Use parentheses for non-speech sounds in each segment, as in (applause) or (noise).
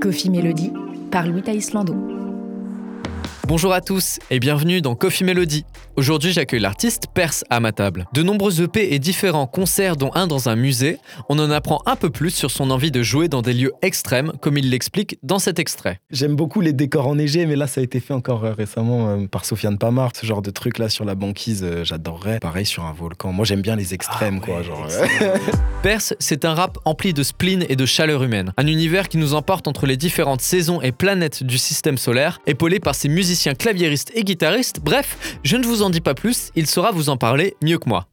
Coffee Melody par Louis Islando. Bonjour à tous et bienvenue dans Coffee Melody. Aujourd'hui, j'accueille l'artiste Perse à ma table. De nombreux EP et différents concerts, dont un dans un musée, on en apprend un peu plus sur son envie de jouer dans des lieux extrêmes, comme il l'explique dans cet extrait. J'aime beaucoup les décors enneigés, mais là, ça a été fait encore euh, récemment euh, par Sofiane Pamar. Ce genre de truc là sur la banquise, euh, j'adorerais. Pareil sur un volcan. Moi, j'aime bien les extrêmes, Ah quoi. ouais, Genre, (laughs) Perse, c'est un rap empli de spleen et de chaleur humaine. Un univers qui nous emporte entre les différentes saisons et planètes du système solaire, épaulé par ses musiciens claviéristes et guitaristes. Bref, je ne vous en dis pas plus, il saura vous en parler mieux que moi.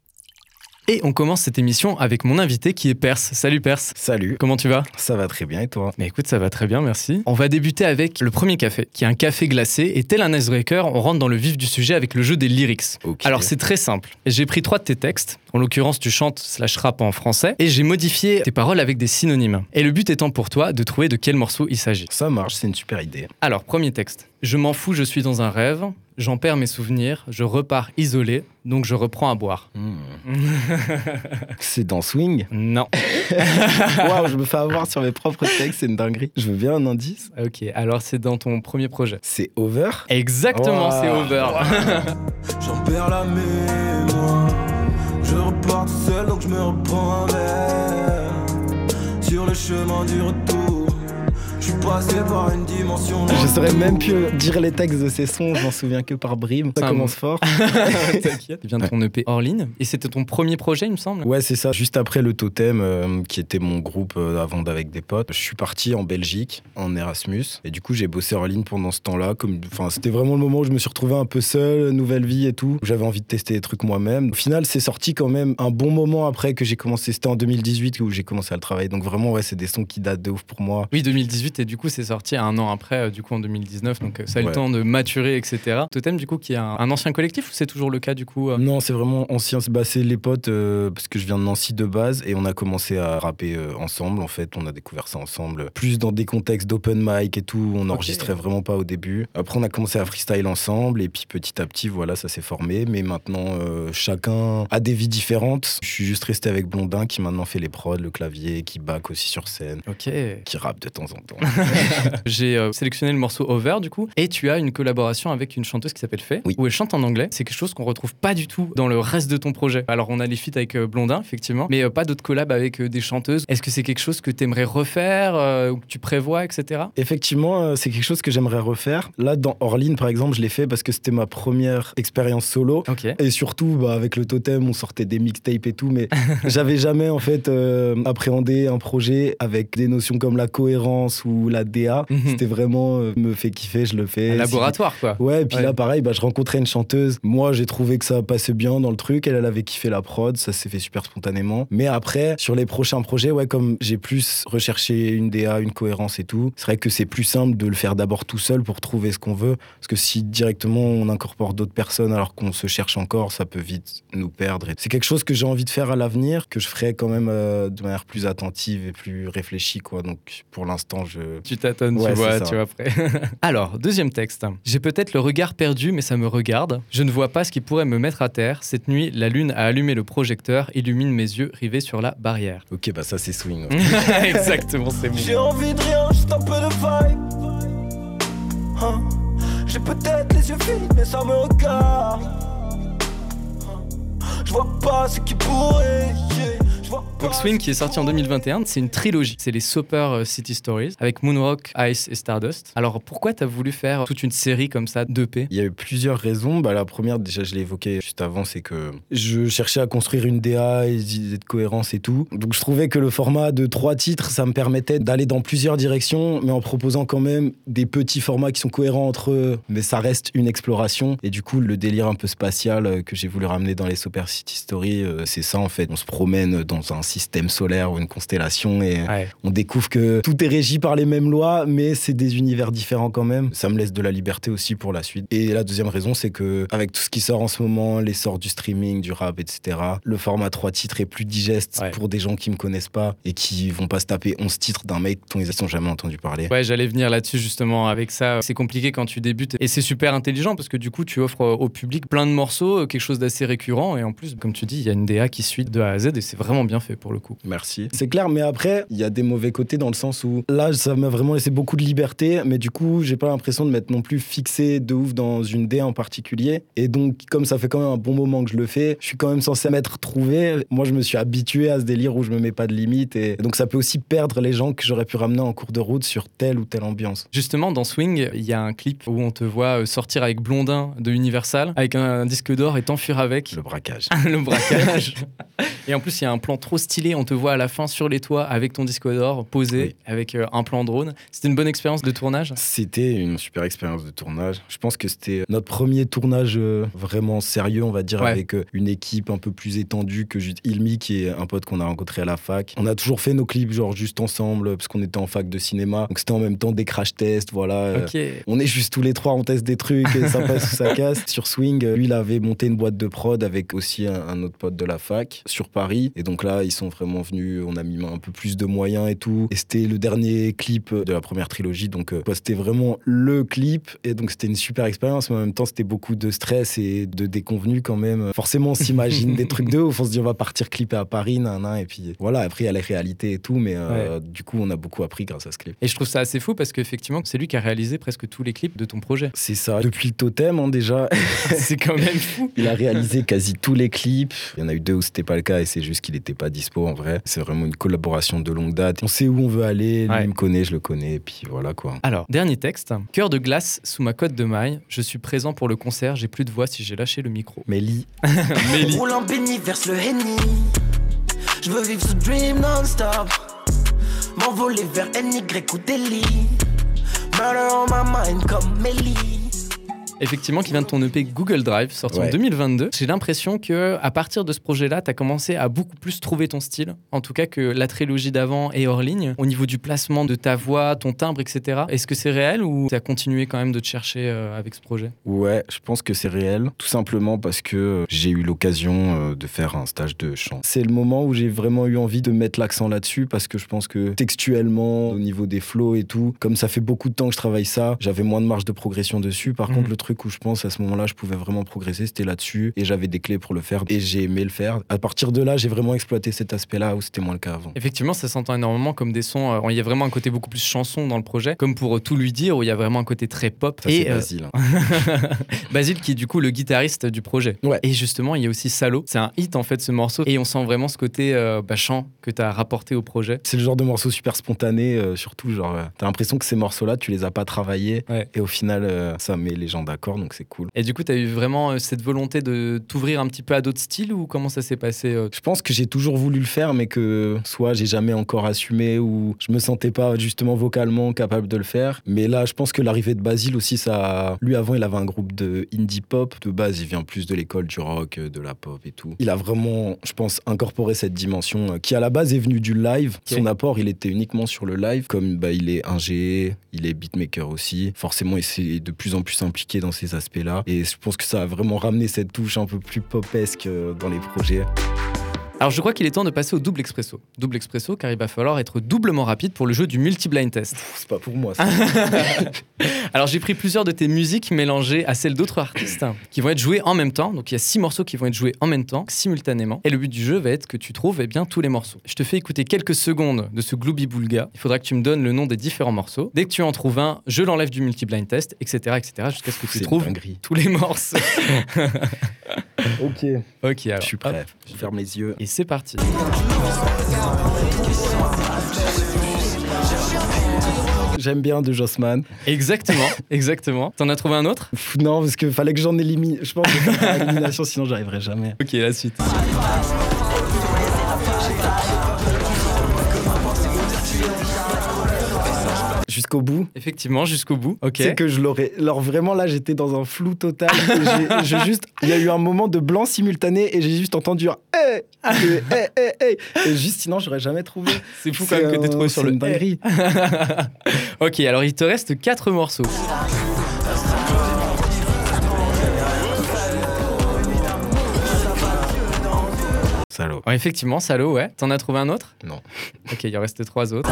Et on commence cette émission avec mon invité qui est Perse. Salut Perse. Salut. Comment tu vas? Ça va très bien et toi? Mais écoute, ça va très bien, merci. On va débuter avec le premier café, qui est un café glacé, et tel un icebreaker, on rentre dans le vif du sujet avec le jeu des lyrics. Alors c'est très simple. J'ai pris trois de tes textes, en l'occurrence tu chantes slash rap en français, et j'ai modifié tes paroles avec des synonymes. Et le but étant pour toi de trouver de quel morceau il s'agit. Ça marche, c'est une super idée. Alors, premier texte. Je m'en fous, je suis dans un rêve, j'en perds mes souvenirs, je repars isolé, donc je reprends à boire. Hmm. (laughs) c'est dans Swing. Non. (laughs) Waouh, je me fais avoir sur mes propres textes, c'est une dinguerie. Je veux bien un indice. Ok, alors c'est dans ton premier projet. C'est Over. Exactement, Wow. c'est over. (laughs) J'en perds la mémoire. Seul donc je me reprends un verre. Sur le chemin du retour, je suis passé par une dimension. Je saurais même plus dire les textes de ces sons, je m'en souviens que par brime. Ça commence fort. (laughs) (laughs) T'inquiète. Il vient de ton EP Orline, et c'était ton premier projet, il me semble. Ouais, c'est ça. Juste après le Totem, euh, qui était mon groupe euh, avant d'avec des potes, je suis parti en Belgique, en Erasmus. Et du coup, j'ai bossé en ligne pendant ce temps-là. Enfin, c'était vraiment le moment où je me suis retrouvé un peu seul, nouvelle vie et tout. J'avais envie de tester des trucs moi-même. Au final, c'est sorti quand même un bon moment après que j'ai commencé. C'était en 2018 où j'ai commencé à le travailler. Donc vraiment, ouais, c'est des sons qui datent de ouf pour moi. Oui, 2018, et du coup, c'est sorti un an après, euh, du coup, en 2019, donc euh, ça a eu le temps de maturer, etc. Totem, du coup, qui est un, un ancien collectif, ou c'est toujours le cas, du coup euh Non, c'est vraiment ancien. Bah, c'est les potes, euh, parce que je viens de Nancy de base, et on a commencé à rapper euh, ensemble. En fait, on a découvert ça ensemble. Plus dans des contextes d'open mic et tout. On n'enregistrait vraiment pas au début. Après, on a commencé à freestyle ensemble, et puis petit à petit, voilà, ça s'est formé. Mais maintenant, euh, chacun a des vies différentes. Je suis juste resté avec Blondin, qui maintenant fait les prods, le clavier, qui back aussi sur scène, qui rappe de temps en temps. (laughs) J'ai euh, sélectionné le morceau Over du coup, et tu as une collaboration avec une chanteuse qui s'appelle Faye, Oui. où elle chante en anglais. C'est quelque chose qu'on retrouve pas du tout dans le reste de ton projet. Alors on a les feats avec euh, Blondin effectivement, mais euh, pas d'autres collabs avec des chanteuses. Est-ce que c'est quelque chose que tu aimerais refaire ou que tu prévois, etc. Effectivement, c'est quelque chose que j'aimerais refaire. Là, dans Orline, par exemple, je l'ai fait parce que c'était ma première expérience solo. Et surtout, bah, avec le totem, on sortait des mixtapes et tout, mais (laughs) j'avais jamais en fait euh, appréhendé un projet avec des notions comme la cohérence ou la DA. Mhm. C'était vraiment euh, me fait kiffer, je le fais. Un laboratoire quoi. Ouais, et puis Ouais. là, pareil, bah, je rencontrais une chanteuse. Moi, j'ai trouvé que ça passait bien dans le truc. Elle, elle avait kiffé la prod. Ça s'est fait super spontanément. Mais après, sur les prochains projets, ouais, comme j'ai plus recherché une DA, une cohérence et tout, c'est vrai que c'est plus simple de le faire d'abord tout seul pour trouver ce qu'on veut. Parce que si directement on incorpore d'autres personnes alors qu'on se cherche encore, ça peut vite nous perdre. C'est quelque chose que j'ai envie de faire à l'avenir, que je ferai quand même euh, de manière plus attentive et plus réfléchie, quoi. Donc, pour l'instant, je. Tu tâtonnes, Ouais, tu vois, tu vois après. (laughs) Alors, deuxième texte. J'ai peut-être le regard perdu, mais ça me regarde. Je ne vois pas ce qui pourrait me mettre à terre. Cette nuit, la lune a allumé le projecteur, illumine mes yeux rivés sur la barrière. Ok, bah ça, c'est swing. (laughs) Exactement, c'est bon. J'ai envie de rien, juste un peu de vibe. Hein. J'ai peut-être les yeux vides, mais ça me regarde. Hein. Je vois pas ce qui pourrait. yeah. Donc Swing qui est sorti en 2021, c'est une trilogie. C'est les Soper euh, City Stories avec Moonrock, Ice et Stardust. Alors pourquoi t'as voulu faire toute une série comme ça d'EP Il y a eu plusieurs raisons. Bah, la première, déjà, je l'ai évoqué juste avant, c'est que je cherchais à construire une DA et des idées de cohérence et tout. Donc, je trouvais que le format de trois titres, ça me permettait d'aller dans plusieurs directions, mais en proposant quand même des petits formats qui sont cohérents entre eux. Mais ça reste une exploration. Et du coup, le délire un peu spatial euh, que j'ai voulu ramener dans les Super City Story, euh, c'est ça en fait. On se promène dans un système solaire ou une constellation et Ouais. on découvre que tout est régi par les mêmes lois, mais c'est des univers différents quand même. Ça me laisse de la liberté aussi pour la suite. Et la deuxième raison, c'est que avec tout ce qui sort en ce moment, l'essor du streaming, du rap, etc., le format trois titres est plus digeste Ouais. pour des gens qui me connaissent pas et qui vont pas se taper 11 titres d'un mec dont ils n'ont jamais entendu parler. Ouais, j'allais venir là-dessus justement avec ça. C'est compliqué quand tu débutes et c'est super intelligent parce que du coup, tu offres au public plein de morceaux, quelque chose d'assez récurrent et en plus, comme tu dis, il y a une DA qui suit de A à Z et c'est vraiment bien fait pour le coup. Merci. C'est clair, mais après, il y a des mauvais côtés dans le sens où là, ça m'a vraiment laissé beaucoup de liberté, mais du coup, j'ai pas l'impression de m'être non plus fixé de ouf dans une D en particulier. Et donc, comme ça fait quand même un bon moment que je le fais, je suis quand même censé m'être trouvé. Moi, je me suis habitué à ce délire où je me mets pas de limite. Et donc, ça peut aussi perdre les gens que j'aurais pu ramener en cours de route sur telle ou telle ambiance. Justement, dans Swing, il y a un clip où on te voit euh, sortir avec Blondin de Universal, avec un disque d'or et t'enfuir avec. Le braquage. (laughs) le braquage. (laughs) et en plus, il y a un plan trop stylé. On te voit à la fin sur les toits avec ton disque d'or posé Oui. avec euh, un plan drone. C'était une bonne expérience de tournage? C'était une super expérience de tournage. Je pense que c'était notre premier tournage euh, vraiment sérieux, on va dire, Ouais. avec euh, une équipe un peu plus étendue que juste Ilmi, qui est un pote qu'on a rencontré à la fac. On a toujours fait nos clips, genre juste ensemble, parce qu'on était en fac de cinéma. Donc c'était en même temps des crash tests, voilà. On est juste tous les trois, on teste des trucs, et ça passe ou ça casse. Sur Swing, lui, il avait monté une boîte de prod avec aussi un, un autre pote de la fac sur Paris. Et donc là, ils sont vraiment venus, on a mis un peu plus de moyens et tout. Et c'était le dernier clip de la première trilogie, donc euh, c'était vraiment le clip. Et donc c'était une super expérience, mais en même temps, c'était beaucoup de stress et de déconvenus quand même. Forcément, on (laughs) s'imagine des trucs de ouf, on se dit on va partir clipper à Paris, nan, nan, et puis voilà, après il y a les réalités et tout, mais euh, du coup, on a beaucoup appris grâce à ce clip. Et je trouve ça assez fou parce qu'effectivement, c'est lui qui a réalisé presque tous les clips de ton projet. C'est ça. Depuis le totem, hein, déjà, (laughs) c'est quand même (laughs) fou. il a réalisé quasi tous les clips. Il y en a eu deux où c'était pas le cas et c'est juste qu'il n'était pas dispo en vrai. C'est vraiment une collaboration de longue date. On sait où on veut aller, lui Ouais. me connaît, je le connais, et puis voilà quoi. Alors, dernier texte. Cœur de glace sous ma cote de maille. Je suis présent pour le concert. J'ai plus de voix si j'ai lâché le micro. Mélie. (laughs) Roule en béni, verse le Henny. Je veux vivre ce dream non-stop. M'envoler vers NY ou Delhi. Murder on my mind comme Melly. Effectivement, qui vient de ton EP Google Drive, sorti en Ouais. 2022. J'ai l'impression que à partir de ce projet-là, tu as commencé à beaucoup plus trouver ton style. En tout cas, que la trilogie d'avant est hors ligne. Au niveau du placement de ta voix, ton timbre, etc. Est-ce que c'est réel ou tu as continué quand même de te chercher euh, avec ce projet? Ouais, je pense que c'est réel. Tout simplement parce que euh, j'ai eu l'occasion euh, de faire un stage de chant. C'est le moment où j'ai vraiment eu envie de mettre l'accent là-dessus parce que je pense que textuellement, au niveau des flows et tout, comme ça fait beaucoup de temps que je travaille ça, j'avais moins de marge de progression dessus. Par Mhm. contre, le truc où je pense à ce moment-là, je pouvais vraiment progresser, c'était là-dessus et j'avais des clés pour le faire et j'ai aimé le faire. À partir de là, j'ai vraiment exploité cet aspect-là où c'était moins le cas avant. Effectivement, ça s'entend énormément comme des sons. euh, Il y a vraiment un côté beaucoup plus chanson dans le projet, comme pour euh, tout lui dire, où il y a vraiment un côté très pop. Ça, et euh, Basile. hein. (laughs) Basile qui est du coup le guitariste du projet. Ouais. Et justement, il y a aussi Salo. C'est un hit en fait ce morceau. Et on sent vraiment ce côté euh, bah, chant que tu as rapporté au projet. C'est le genre de morceau super spontané, surtout genre, t'as l'impression que ces morceaux-là, tu les as pas travaillés Ouais. et au final, ça met les gens d'accord, donc c'est cool. Et du coup, tu as eu vraiment euh, cette volonté de t'ouvrir un petit peu à d'autres styles ou comment ça s'est passé euh, Je pense que j'ai toujours voulu le faire, mais que soit j'ai jamais encore assumé ou je me sentais pas justement vocalement capable de le faire. Mais là, je pense que l'arrivée de Basile aussi, ça. Lui, avant, il avait un groupe de indie pop. De base, il vient plus de l'école du rock, euh, de la pop et tout. Il a vraiment, je pense, incorporé cette dimension qui, à la base, est venue du live. Son apport, il était uniquement sur le live. Comme bah, il est ingé, il est beatmaker aussi. Forcément, il s'est de plus en plus impliqué dans ces aspects-là. Et je pense que ça a vraiment ramené cette touche un peu plus popesque euh, dans les projets. Alors, je crois qu'il est temps de passer au double expresso. Double expresso, car il va falloir être doublement rapide pour le jeu du multi-blind test. C'est pas pour moi, ça. (laughs) Alors, j'ai pris plusieurs de tes musiques mélangées à celles d'autres artistes qui vont être jouées en même temps. Donc, il y a six morceaux qui vont être joués en même temps, simultanément. Et le but du jeu va être que tu trouves eh bien, tous les morceaux. Je te fais écouter quelques secondes de ce Glooby Boulga. Il faudra que tu me donnes le nom des différents morceaux. Dès que tu en trouves un, je l'enlève du multi-blind test, etc., etc., jusqu'à ce que tu trouves tous les morceaux. (laughs) (laughs) Ok. ok, alors. Je suis hop. prêt. Je ferme les yeux. Et c'est parti. J'aime bien de Jossman. Exactement, (laughs) exactement. T'en as trouvé un autre? Non, parce qu'il fallait que j'en élimine. Je pense que je vais faire (laughs) par élimination, sinon j'arriverai jamais. Ok, la suite. Jusqu'au bout. Effectivement, jusqu'au bout. Ok. C'est que je l'aurais. Alors vraiment là, j'étais dans un flou total. (laughs) j'ai- juste. Il y a eu un moment de blanc simultané et j'ai juste entendu un hey, hey, hey, hey, hey. Et juste sinon, j'aurais jamais trouvé. C'est fou quand même que t'aies trouvé sur le une dinguerie. (laughs) ok, alors il te reste 4 morceaux. Salaud. Effectivement, Salo, ouais. T'en as trouvé un autre? Non. Ok, il en reste 3 autres.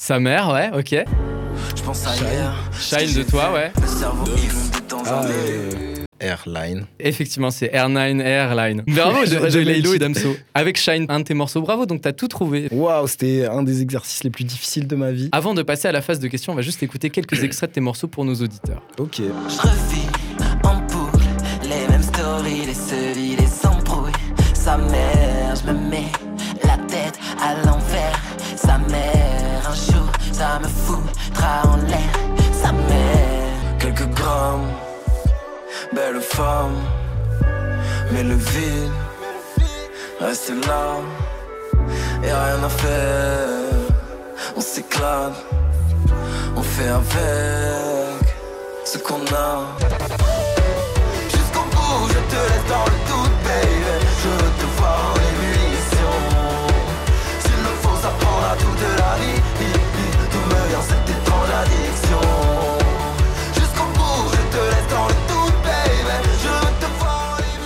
Sa mère, ouais, ok. Je pense à hier. Child de toi, ouais. Le cerveau de Ah, temps. euh, Airline. Effectivement, c'est Air9 Airline. Bravo, (laughs) le Laylo et. Damso. Avec Shine, un de tes morceaux. Bravo, donc t'as tout trouvé. Waouh, c'était un des exercices les plus difficiles de ma vie. Avant de passer à la phase de questions, on va juste écouter quelques extraits de tes morceaux pour nos auditeurs. Ok. Je revis en boucle les mêmes stories, les sevis, les embrouilles. Sa mère, je me mets Sa mère, un jour, ça me foutra en l'air. Sa mère, Quelques grammes, belle femme, mais le vide reste là. Et rien à faire, on s'éclate, on fait avec ce qu'on a. Jusqu'au bout, je te laisse dans le doute, baby.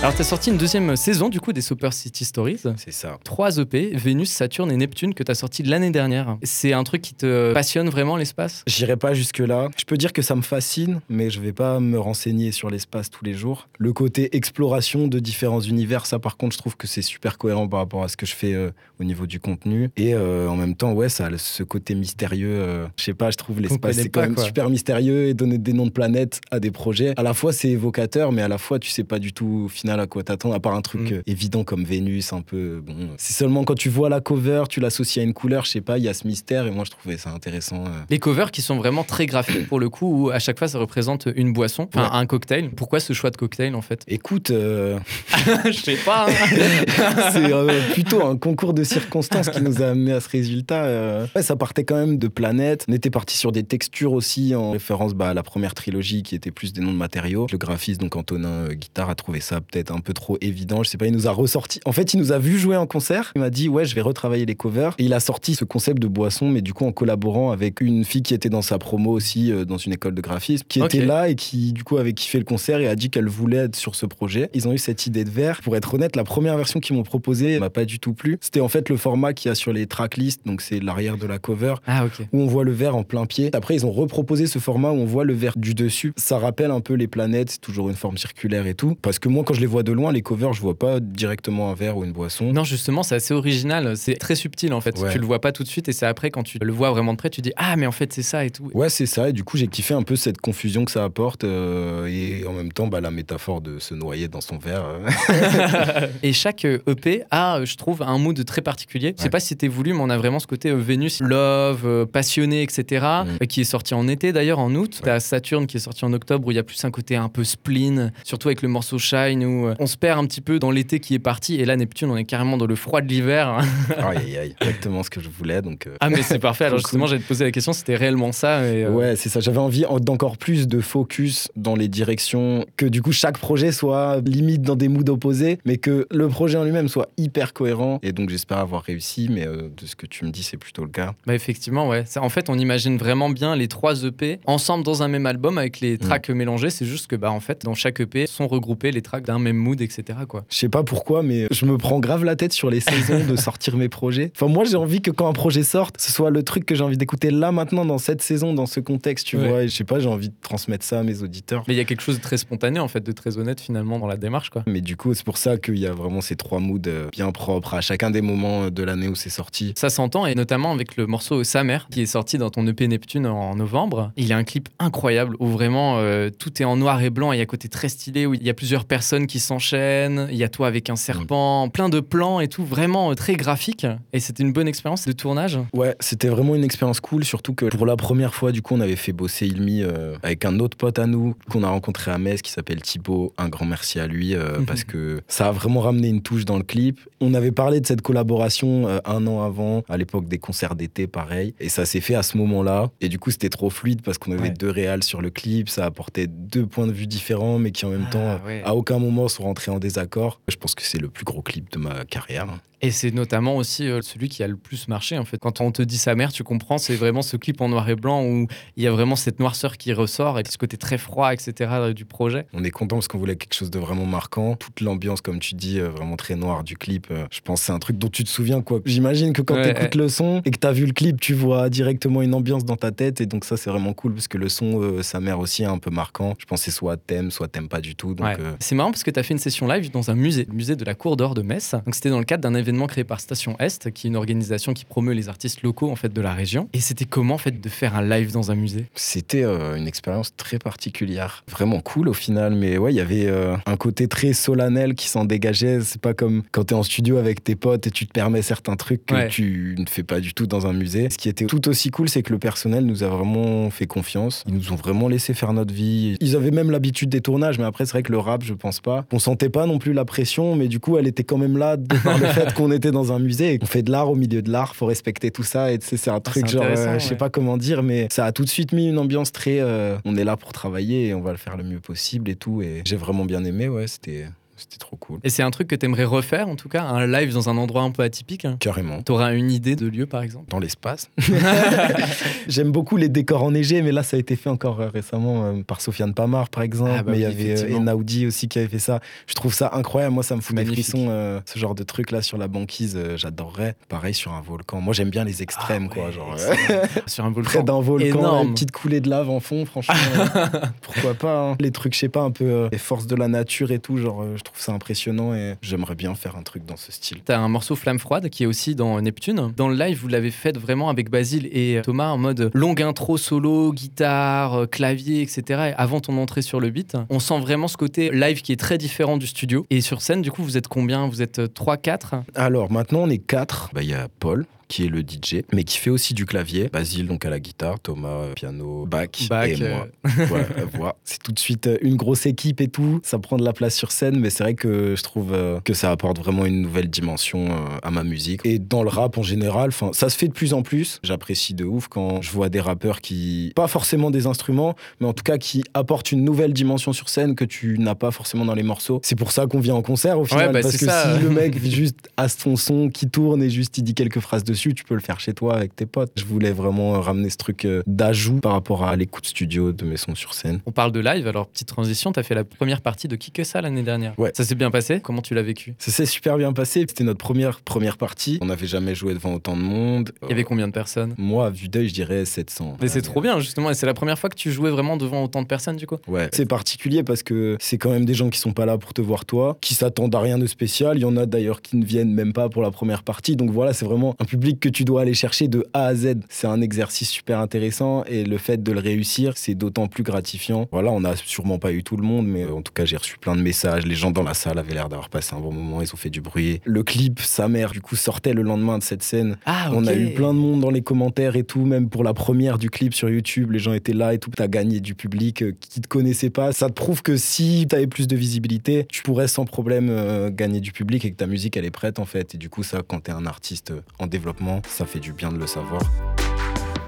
Alors, t'as sorti une deuxième saison du coup des Super City Stories. C'est ça. Trois EP, Vénus, Saturne et Neptune, que t'as sorti l'année dernière. C'est un truc qui te passionne vraiment l'espace? J'irai pas jusque-là. Je peux dire que ça me fascine, mais je vais pas me renseigner sur l'espace tous les jours. Le côté exploration de différents univers, ça par contre, je trouve que c'est super cohérent par rapport à ce que je fais euh, au niveau du contenu. Et euh, en même temps, ouais, ça a ce côté mystérieux. euh, je sais pas, je trouve l'espace c'est quand même quoi. super mystérieux et donner des noms de planètes à des projets. À la fois, c'est évocateur, mais à la fois, tu sais pas du tout au à quoi t'attendre, à part un truc Mm. euh, évident comme Vénus, un peu. Bon, c'est seulement quand tu vois la cover, tu l'associes à une couleur, je sais pas, il y a ce mystère et moi, je trouvais ça intéressant. euh. Les covers qui sont vraiment très graphiques pour le coup, où à chaque fois ça représente une boisson, enfin Ouais. un cocktail. Pourquoi ce choix de cocktail en fait? Écoute, euh, (laughs) Je sais pas. hein. (laughs) c'est euh, plutôt un concours de circonstances qui nous a amené à ce résultat. euh. Ouais, ça partait quand même de planètes. On était parti sur des textures aussi, en référence bah, à la première trilogie qui était plus des noms de matériaux. Le graphiste, donc Antonin Guitare, a trouvé ça peut-être un peu trop évident. Je sais pas, il nous a ressorti. En fait, il nous a vu jouer en concert. Il m'a dit, ouais, je vais retravailler les covers. Et il a sorti ce concept de boisson, mais du coup en collaborant avec une fille qui était dans sa promo aussi, euh, dans une école de graphisme, qui était là et qui, du coup, avait kiffé le concert et a dit qu'elle voulait être sur ce projet. Ils ont eu cette idée de verre. Pour être honnête, la première version qu'ils m'ont proposée m'a pas du tout plu. C'était en fait le format qu'il y a sur les tracklists, donc c'est l'arrière de la cover Ah où on voit le verre en plein pied. Après, ils ont reproposé ce format où on voit le verre du dessus. Ça rappelle un peu les planètes, c'est toujours une forme circulaire et tout. Parce que moi, quand je les vois de loin, les covers, je vois pas directement un verre ou une boisson. Non justement c'est assez original, c'est très subtil en fait. Ouais. Tu le vois pas tout de suite et c'est après quand tu le vois vraiment de près tu dis ah mais en fait c'est ça et tout. Ouais, c'est ça. Et du coup, j'ai kiffé un peu cette confusion que ça apporte. euh, et en même temps, bah, la métaphore de se noyer dans son verre. euh. (laughs) et chaque euh, EP a, je trouve, un mood très particulier. Je sais Ouais. pas si c'était voulu, mais on a vraiment ce côté euh, Vénus, love, passionné, etc. Mm. qui est sorti en été d'ailleurs, en août. T'as Saturne qui est sorti en octobre où il y a plus un côté un peu spleen, surtout avec le morceau Shine où euh, on se perd un petit peu dans l'été qui est parti. Et là, Neptune, on est carrément dans le froid de l'hiver. (laughs) aïe, aïe. Exactement ce que je voulais. Donc, euh, ah, mais c'est parfait. Alors (laughs) justement, j'allais te poser la question, c'était réellement ça. Et, euh, Ouais, c'est ça. J'avais envie en- d'encore plus de focus dans les directions, que du coup chaque projet soit limite dans des moods opposés, mais que le projet en lui-même soit hyper cohérent. Et donc j'espère avoir réussi, mais euh, de ce que tu me dis, c'est plutôt le cas. Bah effectivement, ouais. En fait, on imagine vraiment bien les trois EP ensemble dans un même album avec les tracks mélangés. C'est juste que, bah, en fait, dans chaque EP sont regroupés les tracks d'un même mood, etc. Quoi. Je sais pas pourquoi, mais je me prends grave la tête sur les saisons de sortir mes projets. Enfin, moi, j'ai envie que quand un projet sorte, ce soit le truc que j'ai envie d'écouter là, maintenant, dans cette saison, dans ce contexte, tu Ouais. vois. Et je sais pas, j'ai envie de transmettre ça à mes auditeurs. Mais il y a quelque chose de très spontané, en fait, de très honnête finalement dans la démarche, quoi. Mais du coup, c'est pour ça qu'il y a vraiment ces trois moods euh, bien propres à chacun des moments de l'année où c'est sorti. Ça s'entend, et notamment avec le morceau Sa mère, qui est sorti dans ton EP Neptune en novembre. Il y a un clip incroyable où vraiment euh, tout est en noir et blanc, et il y a côté très stylé où il y a plusieurs personnes qui s'enchaînent. Il y a toi avec un serpent, plein de plans et tout, vraiment euh, très graphique. Et c'était une bonne expérience de tournage. Ouais, c'était vraiment une expérience cool, surtout que pour la première fois, du coup, on avait fait bosser Ilmi euh, avec un autre pote à nous qu'on a rencontré à Metz qui s'appelle Thibaut. Un grand merci à lui euh, Mhm. parce que ça a vraiment ramené une touche dans le clip. On avait parlé de cette collaboration euh, un an avant, à l'époque des concerts d'été, pareil. Et ça s'est fait à ce moment-là. Et du coup, c'était trop fluide parce qu'on avait Ouais. deux réals sur le clip. Ça apportait deux points de vue différents, mais qui en même Ah, temps, ouais. à aucun moment sont rentrés en désaccord. Je pense que c'est le plus gros clip de ma carrière. Et c'est notamment aussi euh, celui qui a le plus marché en fait. Quand on te dit sa mère, tu comprends, c'est vraiment ce clip en noir et blanc où il y a vraiment cette noirceur qui ressort et ce côté très froid, etc. euh, du projet. On est content parce qu'on voulait quelque chose de vraiment marquant. Toute l'ambiance, comme tu dis, euh, vraiment très noire du clip. je pense que c'est un truc dont tu te souviens quoi. J'imagine que quand Ouais. t'écoutes le son et que t'as vu le clip, tu vois directement une ambiance dans ta tête et donc ça c'est vraiment cool parce que le son, euh, sa mère aussi est un peu marquant. Je pense c'est soit t'aimes, soit t'aimes pas du tout. Ouais. euh, C'est marrant parce que tu as fait une session live dans un musée, le musée de la Cour d'Or de Metz. Donc c'était dans le cadre d'un événement créé par Station Est, qui est une organisation qui promeut les artistes locaux en fait de la région. Et c'était comment en fait de faire un live dans un musée? C'était euh, une expérience très particulière. Vraiment cool au final, mais ouais, il y avait euh, un côté très solennel qui s'en dégageait. C'est pas comme quand t'es en studio avec tes potes et tu te permets certains trucs que Ouais. tu ne fais pas du tout dans un musée. Ce qui était tout aussi cool, c'est que le personnel nous a vraiment fait confiance. Ils nous ont vraiment laissé faire notre vie. Ils avaient même l'habitude des tournages, mais après, c'est vrai que le rap, je pense pas. On sentait pas non plus la pression, mais du coup, elle était quand même là de par le (laughs) fait qu'on était dans un musée. On fait de l'art au milieu de l'art, faut respecter tout ça. Et c'est un truc c'est genre, euh, je sais ouais. pas comment dire, mais ça a tout de suite mis une ambiance très. euh, on est là pour travailler et on va le faire le mieux possible et tout. Et j'ai vraiment bien aimé, ouais, c'était c'était trop cool. Et c'est un truc que tu aimerais refaire en tout cas, un live dans un endroit un peu atypique hein Carrément. T'auras une idée de lieu par exemple Dans l'espace. (laughs) (laughs) J'aime beaucoup les décors enneigés, mais là, ça a été fait encore euh, récemment euh, par Sofiane Pamar, par exemple. Ah bah mais il y avait euh. Enaudi aussi qui avait fait ça. Je trouve ça incroyable. Moi, ça me fout Magnifique. des frissons. euh, ce genre de truc là sur la banquise, euh, j'adorerais. Pareil sur un volcan. Moi, j'aime bien les extrêmes, Ah quoi. ouais, Genre, euh, excellent. (laughs) Sur un volcan. près d'un volcan, énorme. une petite coulée de lave en fond, franchement. euh, pourquoi pas hein. Les trucs, je sais pas, un peu euh, les forces de la nature et tout. Genre, euh, je trouve ça impressionnant et j'aimerais bien faire un truc dans ce style. T'as un morceau Flamme Froide qui est aussi dans Neptune. Dans le live, vous l'avez fait vraiment avec Basile et Thomas en mode longue intro solo, guitare, euh, clavier, etc. Et avant ton entrée sur le beat, on sent vraiment ce côté live qui est très différent du studio. Et sur scène, du coup, vous êtes combien? Vous êtes 3-4 Alors maintenant on est quatre. Bah, Il y a Paul qui est le DJ, mais qui fait aussi du clavier. Basile donc à la guitare, Thomas euh, piano, back, Back, et euh, moi. Euh, (laughs) voilà. C'est tout de suite euh, une grosse équipe et tout. Ça prend de la place sur scène, mais c'est vrai que je trouve euh, que ça apporte vraiment une nouvelle dimension euh, à ma musique. Et dans le rap en général, enfin, ça se fait de plus en plus. J'apprécie de ouf quand je vois des rappeurs qui, pas forcément des instruments, mais en tout cas qui apportent une nouvelle dimension sur scène que tu n'as pas forcément dans les morceaux. C'est pour ça qu'on vient en concert au final, bah, parce que ça. si le mec (laughs) juste a son son qui tourne et juste il dit quelques phrases dessus, tu peux le faire chez toi avec tes potes. Je voulais vraiment ramener ce truc euh, d'ajout par rapport à l'écoute studio de mes sons sur scène. On parle de live, alors petite transition, t'as fait la première partie de Qui que ça l'année dernière. Ouais. Ça s'est bien passé? Comment tu l'as vécu? Ça s'est super bien passé. C'était notre première première partie. On n'avait jamais joué devant autant de monde. Il y avait combien de personnes? Moi, à vue d'œil, je dirais 700. Mais c'est trop bien justement, et c'est la première fois que tu jouais vraiment devant autant de personnes du coup? Ouais, c'est particulier parce que c'est quand même des gens qui sont pas là pour te voir toi, qui s'attendent à rien de spécial. Il y en a d'ailleurs qui ne viennent même pas pour la première partie. Donc voilà, c'est vraiment un public que tu dois aller chercher de A à Z. C'est un exercice super intéressant et le fait de le réussir, c'est d'autant plus gratifiant. Voilà, on n'a sûrement pas eu tout le monde, mais en tout cas, j'ai reçu plein de messages. Les gens dans la salle avaient l'air d'avoir passé un bon moment, ils ont fait du bruit. Le clip, sa mère, du coup, sortait le lendemain de cette scène. Ah On a eu plein de monde dans les commentaires et tout, même pour la première du clip sur YouTube, les gens étaient là et tout. T'as gagné du public euh, qui te connaissait pas. Ça te prouve que si t'avais plus de visibilité, tu pourrais sans problème euh, gagner du public et que ta musique elle est prête en fait. Et du coup, ça, quand t'es un artiste euh, en développement, ça fait du bien de le savoir.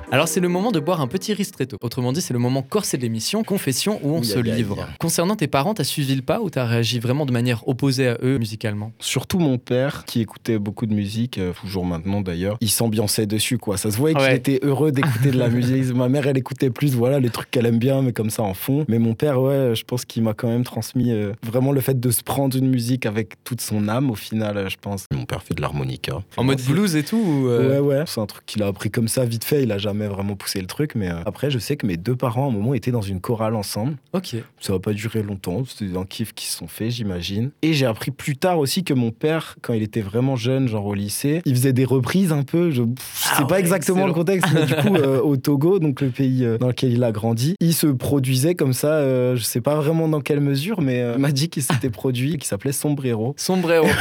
Alors c'est le moment de boire un petit ristretto. Autrement dit, c'est le moment corsé de l'émission, confession où on se livre. Concernant tes parents, t'as suivi le pas ou t'as réagi vraiment de manière opposée à eux musicalement? Surtout mon père, qui écoutait beaucoup de musique, euh, toujours maintenant d'ailleurs, il s'ambiançait dessus quoi. Ça se voyait qu'il était heureux d'écouter de la (laughs) musique. Ma mère, elle écoutait plus, voilà, les trucs qu'elle aime bien, mais comme ça en fond. Mais mon père, ouais, je pense qu'il m'a quand même transmis euh, vraiment le fait de se prendre une musique avec toute son âme au final, euh, je pense. Mon père fait de l'harmonica. En mode blues et tout ou, euh, Ouais, ouais, c'est un truc qu'il a appris comme ça vite fait. Il a jamais vraiment poussé le truc, mais euh, après, je sais que mes deux parents, à un moment, étaient dans une chorale ensemble. Ok. Ça va pas durer longtemps, c'était un kiff qui se sont faits, j'imagine. Et j'ai appris plus tard aussi que mon père, quand il était vraiment jeune, genre au lycée, il faisait des reprises un peu. Je, pff, Ah sais pas exactement excellent. le contexte, mais du coup, (laughs) euh, au Togo, donc le pays euh, dans lequel il a grandi, il se produisait comme ça. euh, je sais pas vraiment dans quelle mesure, mais il m'a dit qu'il s'était produit, qui s'appelait Sombrero. Sombrero. (laughs)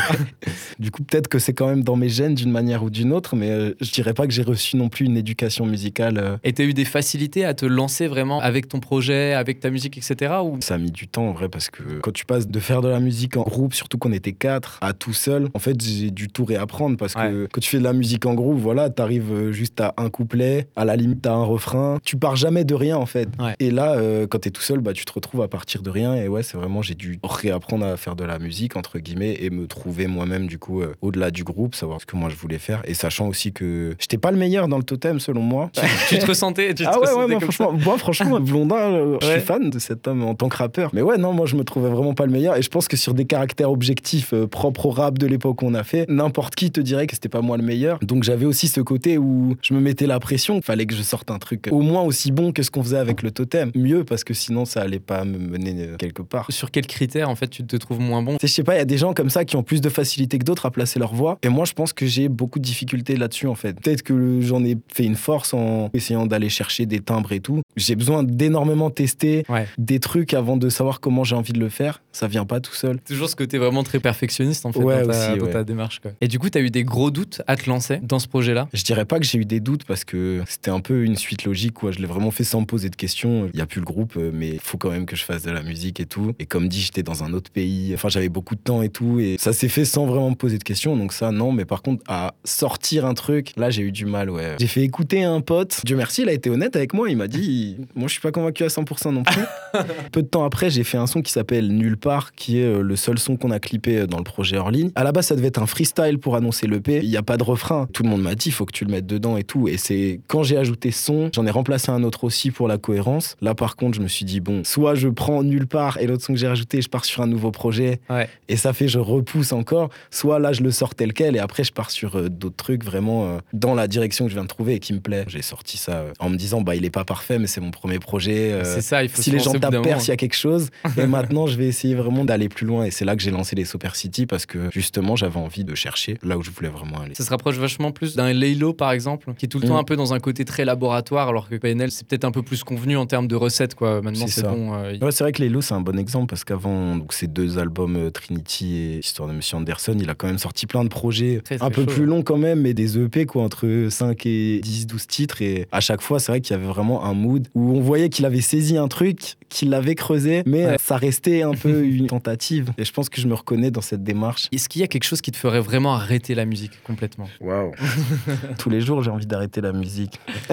Du coup, peut-être que c'est quand même dans mes gènes d'une manière ou d'une autre, mais je dirais pas que j'ai reçu non plus une éducation musicale musical. euh, Et t'as eu des facilités à te lancer vraiment avec ton projet, avec ta musique, etc. Ou? Ça a mis du temps en vrai parce que quand tu passes de faire de la musique en groupe, surtout qu'on était quatre, à tout seul, en fait j'ai dû tout réapprendre parce que quand tu fais de la musique en groupe, voilà, t'arrives euh, juste à un couplet, à la limite t'as un refrain, tu pars jamais de rien en fait. Ouais. Et là, euh, quand t'es tout seul, bah tu te retrouves à partir de rien et ouais, c'est vraiment j'ai dû réapprendre à faire de la musique entre guillemets et me trouver moi-même du coup euh, au-delà du groupe, savoir ce que moi je voulais faire et sachant aussi que j'étais pas le meilleur dans le totem selon moi. Tu te ressentais, tu te Ah ouais, ressentais ouais, moi, comme ça franchement, moi, franchement, (laughs) Blondin, euh, je Ouais. suis fan de cet homme en tant que rappeur. Mais ouais, non, moi, je me trouvais vraiment pas le meilleur. Et je pense que sur des caractères objectifs euh, propres au rap de l'époque qu'on a fait, n'importe qui te dirait que c'était pas moi le meilleur. Donc j'avais aussi ce côté où je me mettais la pression. Fallait que je sorte un truc au moins aussi bon que ce qu'on faisait avec le totem. Mieux parce que sinon, ça allait pas me mener euh, quelque part. Sur quels critères, en fait, tu te trouves moins bon Tu Je sais pas, il y a des gens comme ça qui ont plus de facilité que d'autres à placer leur voix. Et moi, je pense que j'ai beaucoup de difficultés là-dessus, en fait. Peut-être que j'en ai fait une force en essayant d'aller chercher des timbres et tout. J'ai besoin d'énormément tester Ouais. des trucs avant de savoir comment j'ai envie de le faire. Ça vient pas tout seul. Toujours ce côté vraiment très perfectionniste, en fait, Ouais, dans, ta, aussi, dans ouais. ta démarche. Quoi. Et du coup, t'as eu des gros doutes à te lancer dans ce projet-là? Je dirais pas que j'ai eu des doutes parce que c'était un peu une suite logique, quoi. Je l'ai vraiment fait sans me poser de questions. Il y a plus le groupe, euh, mais il faut quand même que je fasse de la musique et tout. Et comme dit, j'étais dans un autre pays. Enfin, j'avais beaucoup de temps et tout. Et ça s'est fait sans vraiment me poser de questions. Donc ça, non. Mais par contre, à sortir un truc, là, j'ai eu du mal, ouais. J'ai fait écouter un pote. Dieu merci, il a été honnête avec moi. Il m'a dit, moi, je suis pas convaincu à 100% non plus. (laughs) Peu de temps après, j'ai fait un son qui s'appelle Nulle part, qui est euh, le seul son qu'on a clippé euh, dans le projet hors ligne. À la base, ça devait être un freestyle pour annoncer l'EP. Il n'y a pas de refrain. Tout le monde m'a dit, il faut que tu le mettes dedans et tout. Et c'est quand j'ai ajouté son, j'en ai remplacé un autre aussi pour la cohérence. Là, par contre, je me suis dit, bon, soit je prends Nulle part et l'autre son que j'ai rajouté, je pars sur un nouveau projet. Ouais. Et ça fait, je repousse encore. Soit là, je le sors tel quel et après, je pars sur euh, d'autres trucs vraiment euh, dans la direction que je viens de trouver et qui me plaît. J'ai sorti ça euh, en me disant, bah, il est pas parfait, mais c'est mon premier projet. euh, C'est ça, il faut si les gens tapent moment. s'il y a quelque chose. (laughs) Et maintenant, je vais essayer vraiment d'aller plus loin. Et c'est là que j'ai lancé les Super City parce que justement, j'avais envie de chercher là où je voulais vraiment aller. Ça se rapproche vachement plus d'un Laylo, par exemple, qui est tout le temps Mm. un peu dans un côté très laboratoire, alors que PNL, c'est peut-être un peu plus convenu en termes de recettes, quoi. Maintenant, C'est bon. euh, il- Ouais, c'est vrai que Lelo, c'est un bon exemple parce qu'avant donc, ces deux albums, Trinity et Histoire de Monsieur Anderson, il a quand même sorti plein de projets Très, très un peu chaud, plus ouais. longs quand même, mais des EP quoi, entre 5 et 10, 12 titres. Et à chaque fois, c'est vrai qu'il y avait vraiment un mood où on voyait qu'il avait saisi un truc, qu'il l'avait creusé, mais Ouais. euh, ça restait un peu (laughs) une tentative. Et je pense que je me reconnais dans cette démarche. Est-ce qu'il y a quelque chose qui te ferait vraiment arrêter la musique complètement? Waouh. (laughs) Tous les jours, j'ai envie d'arrêter la musique. (laughs)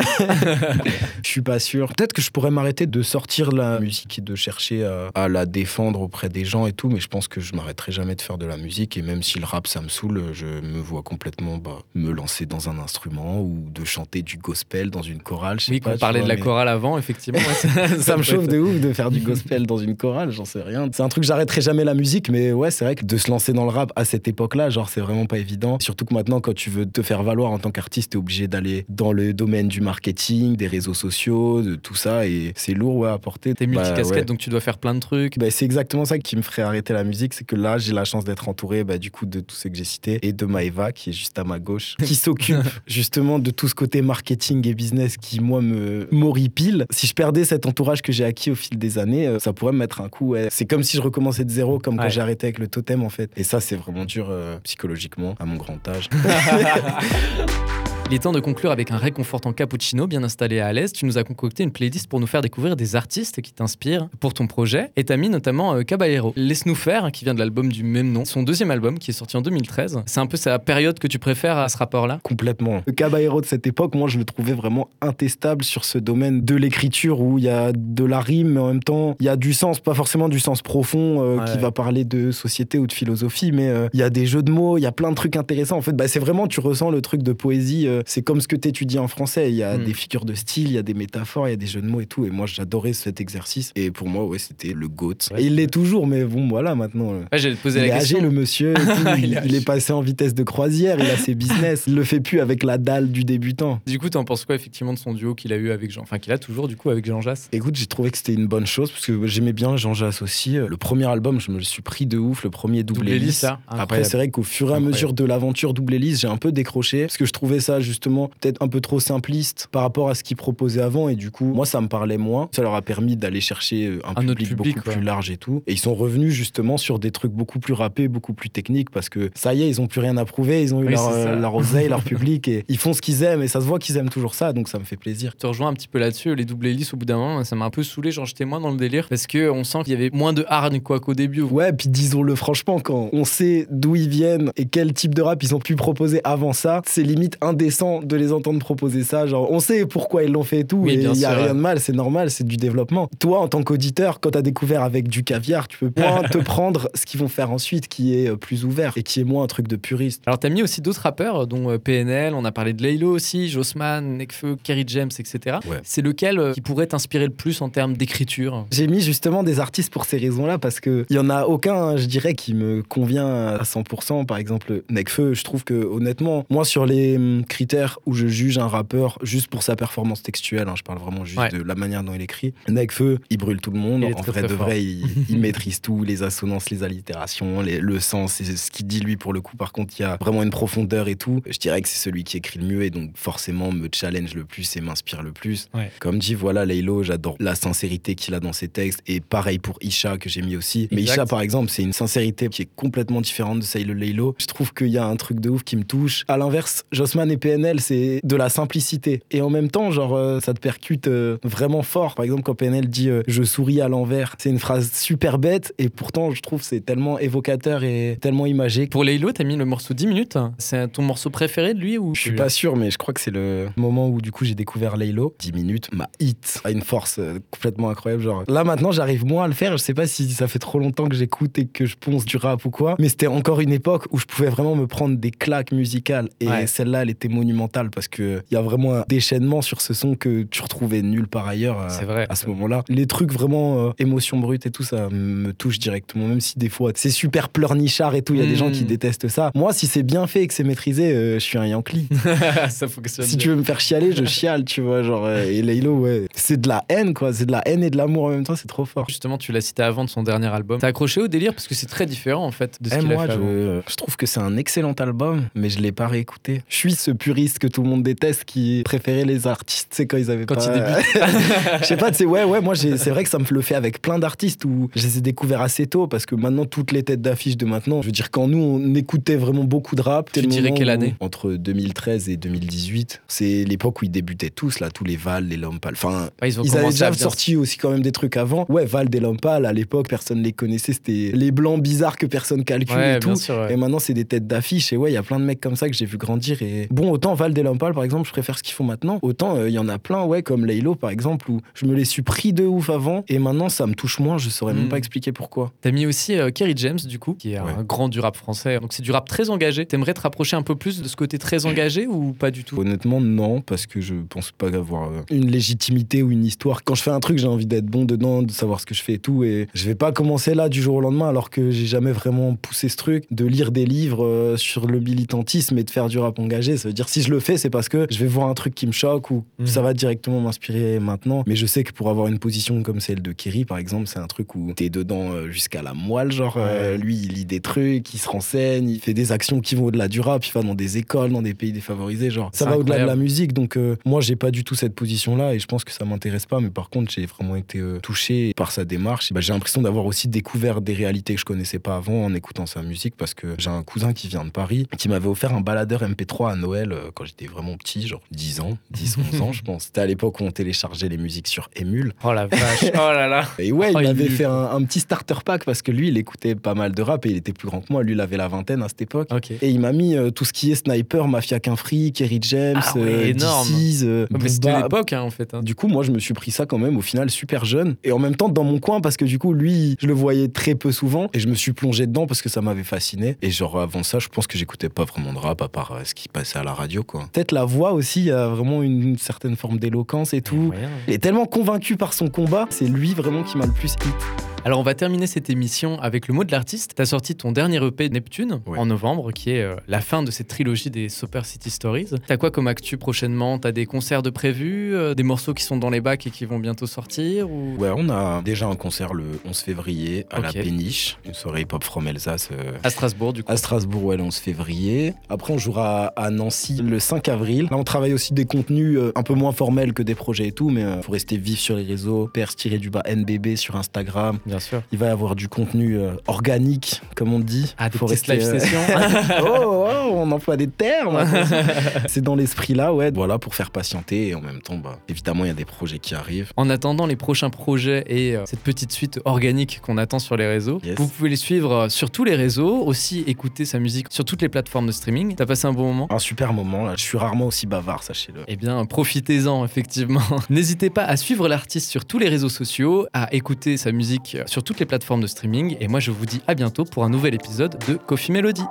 je suis pas sûr. Peut-être que je pourrais m'arrêter de sortir la musique et de chercher à, à la défendre auprès des gens et tout, mais je pense que je m'arrêterai jamais de faire de la musique. Et même si le rap, ça me saoule, je me vois complètement bah, me lancer dans un instrument ou de chanter du gospel dans une chorale. je sais Oui, pas, qu'on tu parlait de la mais- chorale avant, effectivement. ouais, ça, (laughs) ça me chauffe de ouf de faire du gospel dans une chorale, j'en sais rien. C'est un truc, j'arrêterai jamais la musique, mais ouais, c'est vrai que de se lancer dans le rap à cette époque-là, genre, c'est vraiment pas évident. Surtout que maintenant, quand tu veux te faire valoir en tant qu'artiste, t'es obligé d'aller dans le domaine du marketing, des réseaux sociaux, de tout ça, et c'est lourd, ouais, à porter. T'es Bah, multicasquette, ouais. donc tu dois faire plein de trucs. Bah, c'est exactement ça qui me ferait arrêter la musique, c'est que là, j'ai la chance d'être entouré bah, du coup de tous ceux que j'ai cités et de Maeva qui est juste à ma gauche, (laughs) qui s'occupe (laughs) justement de tout ce côté marketing et business qui moi me m'horripile. Si je perdais cet entourage que j'ai acquis au fil des années, euh, ça pourrait me mettre un coup. ouais. C'est comme si je recommençais de zéro, comme quand j'ai arrêté avec le totem en fait. Et ça, c'est vraiment dur euh, psychologiquement à mon grand âge. (laughs) (laughs) Il est temps de conclure avec un réconfortant cappuccino bien installé à l'aise. Tu nous as concocté une playlist pour nous faire découvrir des artistes qui t'inspirent pour ton projet. Et t'as mis notamment euh, Caballero. Laisse-nous faire, qui vient de l'album du même nom. Son deuxième album qui est sorti en 2013. C'est un peu sa période que tu préfères à ce rapport-là? Complètement. Le Caballero de cette époque, moi, je le trouvais vraiment intestable sur ce domaine de l'écriture où il y a de la rime, mais en même temps, il y a du sens, pas forcément du sens profond euh, Ouais. qui va parler de société ou de philosophie, mais euh, il y a des jeux de mots, il y a plein de trucs intéressants. En fait, bah, c'est vraiment, tu ressens le truc de poésie. Euh, c'est comme ce que tu étudies en français. Il y a Mm. des figures de style, il y a des métaphores, il y a des jeux de mots et tout. Et moi, j'adorais cet exercice. Et pour moi, ouais, c'était le GOAT. Ouais. Et il l'est toujours, mais bon, voilà, maintenant. euh, Ouais, J'allais te poser il est la question. âgé, le monsieur. (laughs) tout. Il il, est passé en vitesse de croisière. Il a ses (laughs) business. Il le fait plus avec la dalle du débutant. Du coup, t'en penses quoi effectivement de son duo qu'il a eu avec Jean Enfin, qu'il a toujours du coup avec Jean Jass? Écoute, j'ai trouvé que c'était une bonne chose parce que j'aimais bien Jean Jass aussi. Le premier album, je me le suis pris de ouf. Le premier double, Double hélice, Après, c'est vrai qu'au fur et à mesure de l'aventure double hélice, j'ai un peu décroché parce que je trouvais ça justement peut-être un peu trop simpliste par rapport à ce qu'ils proposaient avant. Et du coup, moi, ça me parlait moins. Ça leur a permis d'aller chercher euh, un, Un public, public, beaucoup ouais. plus large et tout. Et ils sont revenus justement sur des trucs beaucoup plus rappés, beaucoup plus techniques parce que ça y est, ils ont plus rien à prouver. Ils ont eu Oui, leur, euh, leur oseille, leur (laughs) public et ils font ce qu'ils aiment. Et ça se voit qu'ils aiment toujours ça. Donc ça me fait plaisir. Te rejoins un petit peu là-dessus. Les double hélices, au bout d'un moment, ça m'a un peu saoulé. Genre, j'étais moins dans le délire parce que on sent qu'il y avait moins de hard quoi qu'au début. Ouais, puis disons-le franchement, quand on sait d'où ils viennent et quel type de rap ils ont pu proposer avant ça, c'est limite indécent de les entendre proposer ça. Genre, on sait pourquoi ils l'ont fait et tout, Oui, et il y a rien de mal, c'est normal, c'est du développement. Toi, en tant qu'auditeur, quand t'as découvert avec du caviar, tu peux pas (laughs) te prendre ce qu'ils vont faire ensuite, qui est euh, plus ouvert et qui est moins un truc de puriste. Alors, t'as mis aussi d'autres rappeurs, dont euh, PNL, on a parlé de Laylo aussi, Jossman, Nekfeu, Kerry James, etc. Ouais. C'est lequel euh, qui pourrait t'inspirer le plus en termes d'écriture? J'ai mis justement des artistes pour ces raisons-là parce que il y en a aucun, hein, je dirais, qui me convient à 100%. Par exemple, Nekfeu, je trouve que honnêtement, moi sur les hum, critères où je juge un rappeur juste pour sa performance textuelle, hein, je parle vraiment juste Ouais. de la manière dont il écrit. Nekfeu, il brûle tout le monde. En très, vrai très de fort. vrai, il, (laughs) il maîtrise tout, les assonances, les allitérations, les- le sens, c'est ce qu'il dit lui pour le coup. Par contre, il y a vraiment une profondeur et tout. Je dirais que c'est celui qui écrit le mieux et donc forcément me challenge le plus et m'inspire le plus. Ouais. Comme dit, voilà, Laylo, j'adore la sincérité qu'il a dans ses textes. Et pareil pour Isha, que j'ai mis aussi. Mais Exact. Isha, par exemple, c'est une sincérité qui est complètement différente de celle de Laylo. Je trouve qu'il y a un truc de ouf qui me touche. À l'inverse, Jossman et PNL, c'est de la simplicité. Et en même temps, genre, euh, ça te percute euh, vraiment fort. Par exemple, quand PNL dit euh, Je souris à l'envers, c'est une phrase super bête. Et pourtant, je trouve c'est tellement évocateur et tellement imagé. Pour Laylo, t'as mis le morceau 10 minutes. C'est ton morceau préféré de lui ou Je suis pas sûr, mais je crois que c'est le moment où du coup j'ai découvert Laylo. 10 minutes, ma hit a une force complètement incroyable. Genre là maintenant j'arrive moins à le faire. Je sais pas si ça fait trop longtemps que j'écoute et que je ponce du rap ou quoi, mais c'était encore une époque où je pouvais vraiment me prendre des claques musicales et Ouais. celle-là elle était monumentale parce que il y a vraiment un déchaînement sur ce son que tu retrouvais nulle part ailleurs. euh, vrai. à ce moment-là. Les trucs vraiment euh, émotions brutes et tout, ça me touche directement, même si des fois c'est super pleurnichard et tout, il y a des gens qui Mm. détestent ça. Moi, si c'est bien fait et que c'est maîtrisé, euh, je suis un Yankee. (laughs) ça fonctionne. si bien. tu veux me faire chialer, je chiale, tu vois. Genre, euh, et Laylo, ouais, c'est de la haine, quoi. C'est de la haine et de l'amour en même temps, c'est trop fort. Justement, tu l'as cité avant de son dernier album. T'as accroché au délire parce que c'est très différent en fait de ce Eh, qu'il a moi, fait je, je trouve que c'est un excellent album, mais je l'ai pas réécouté. Je suis ce puriste que tout le monde déteste qui préférait les artistes, c'est quand ils avaient Quand pas... ils débutent. (laughs) Je sais pas, sais, ouais, ouais, moi, c'est vrai que ça me le fait avec plein d'artistes où je les ai découverts assez tôt parce que maintenant, toutes les têtes d'affiche de maintenant, je veux dire, quand nous, on écoutait vraiment beaucoup de rap, Tu dirais quelle où- année Entre 2013 et 2018. C'est l'époque où ils débutaient tous, là, tous les Val, les Lompal. Enfin, Ouais, ils ils avaient déjà sorti aussi quand même des trucs avant. Ouais, Val, des Lompal, à l'époque, personne les connaissait. C'était les blancs bizarres que personne calcule Ouais, et tout. bien sûr. ouais. Et maintenant, c'est des têtes d'affiche. Et ouais, il y a plein de mecs comme ça que j'ai vu grandir. Et bon, autant Val des Lampal, par exemple, je préfère ce qu'ils font maintenant. Autant euh, il y en a plein, ouais, comme Laylo, par exemple, où je me les suis pris de ouf avant. Et maintenant, ça me touche moins. Je saurais même Mm. pas expliquer pourquoi. T'as mis aussi euh, Kerry James, du coup, qui est Ouais. un grand du rap français. Donc c'est du rap très engagé. T'aimerais te rapprocher un peu plus de ce côté très engagé ou pas du tout? Honnêtement, non, parce que je pense pas avoir euh, une légitimité ou une histoire. Quand je fais un truc, j'ai envie d'être bon dedans, de savoir ce que je fais et tout. Et je vais pas commencer là du jour au lendemain, alors que j'ai jamais vraiment poussé ce truc, de lire des livres euh, sur le militantisme et de faire du rap engagé. Ça veut dire si je le fais, c'est parce que je vais voir un truc qui me choque ou Mhm. ça va directement m'inspirer maintenant. Mais je sais que pour avoir une position comme celle de Kerry, par exemple, c'est un truc où t'es dedans euh, jusqu'à la moelle. Genre, euh, lui, il lit des trucs, il se renseigne, il fait des actions qui vont au-delà du rap, il va dans des écoles, dans des pays défavorisés. Genre, ça va au-delà de la musique. Donc, euh, moi, j'ai pas du tout cette position-là et je pense que ça m'intéresse pas. Mais par contre, j'ai vraiment été euh, touché par sa démarche. Bah, j'ai l'impression d'avoir aussi découvert des réalités que je connaissais pas avant en écoutant sa musique parce que j'ai un cousin qui vient de Paris qui m'avait offert un baladeur MP3 à Noël euh, quand j'étais vraiment petit, genre 10 ans, 10, 11 ans, je (laughs) pense. C'était à l'époque où on téléchargeait les musiques sur Emule. Oh la vache, (laughs) oh là là. Et ouais, Oh, il il m'avait est fait un, un petit starter pack parce que lui, il écoutait pas mal de rap et il était plus grand que moi. Lui, il avait la vingtaine à cette époque. Et il m'a mis euh, tout ce qui est Sniper, Mafia Qu'un Free, Kerry James, Ah ouais, euh, énorme. DC's, euh, Ouais, mais c'était l'époque hein, en fait. hein. Du coup, moi, je me suis pris ça quand même au final super jeune. Et en même temps, dans mon coin, parce que du coup, lui, je le voyais très peu souvent. Et je me suis plongé dedans parce que ça m'avait fasciné. Et genre, avant ça, je pense que j'écoutais pas vraiment de rap à part euh, ce qui passait à la radio, quoi. Peut-être la voix aussi, il y a vraiment une, une certaine forme d'éloquence et tout. Il est tellement convaincu par son combat, c'est lui vraiment qui m'a le plus hit. Alors on va terminer cette émission avec le mot de l'artiste. T'as sorti ton dernier EP Neptune en novembre, qui est euh, la fin de cette trilogie des Super City Stories. T'as quoi comme actu prochainement? T'as des concerts de prévus, euh, des morceaux qui sont dans les bacs et qui vont bientôt sortir ou... Ouais, on a déjà un concert le 11 février à la Péniche, une soirée hip-hop from Alsace euh, À Strasbourg du coup. à Strasbourg, ouais, le 11 février. Après, on jouera à Nancy le 5 avril. Là, on travaille aussi des contenus euh, un peu moins formels que des projets et tout, mais faut rester vif sur les réseaux. Pers-du-bas NBB sur Instagram. Bien sûr. Il va y avoir du contenu euh, organique, comme on dit. Ah, des Faut petites rester, live euh, sessions. (laughs) oh, oh, on emploie des termes. attention. (laughs) C'est dans l'esprit là, ouais. Voilà, pour faire patienter. Et en même temps, bah, évidemment, il y a des projets qui arrivent. En attendant les prochains projets et euh, cette petite suite organique qu'on attend sur les réseaux, Yes. vous pouvez les suivre euh, sur tous les réseaux, aussi écouter sa musique sur toutes les plateformes de streaming. T'as passé un bon moment? Un super moment. Là. Je suis rarement aussi bavard, sachez-le. Eh bien, profitez-en, (laughs) effectivement. N'hésitez pas à suivre l'artiste sur tous les réseaux sociaux, à écouter sa musique sur toutes les plateformes de streaming. Et moi, je vous dis à bientôt pour un nouvel épisode de Coffee Melody.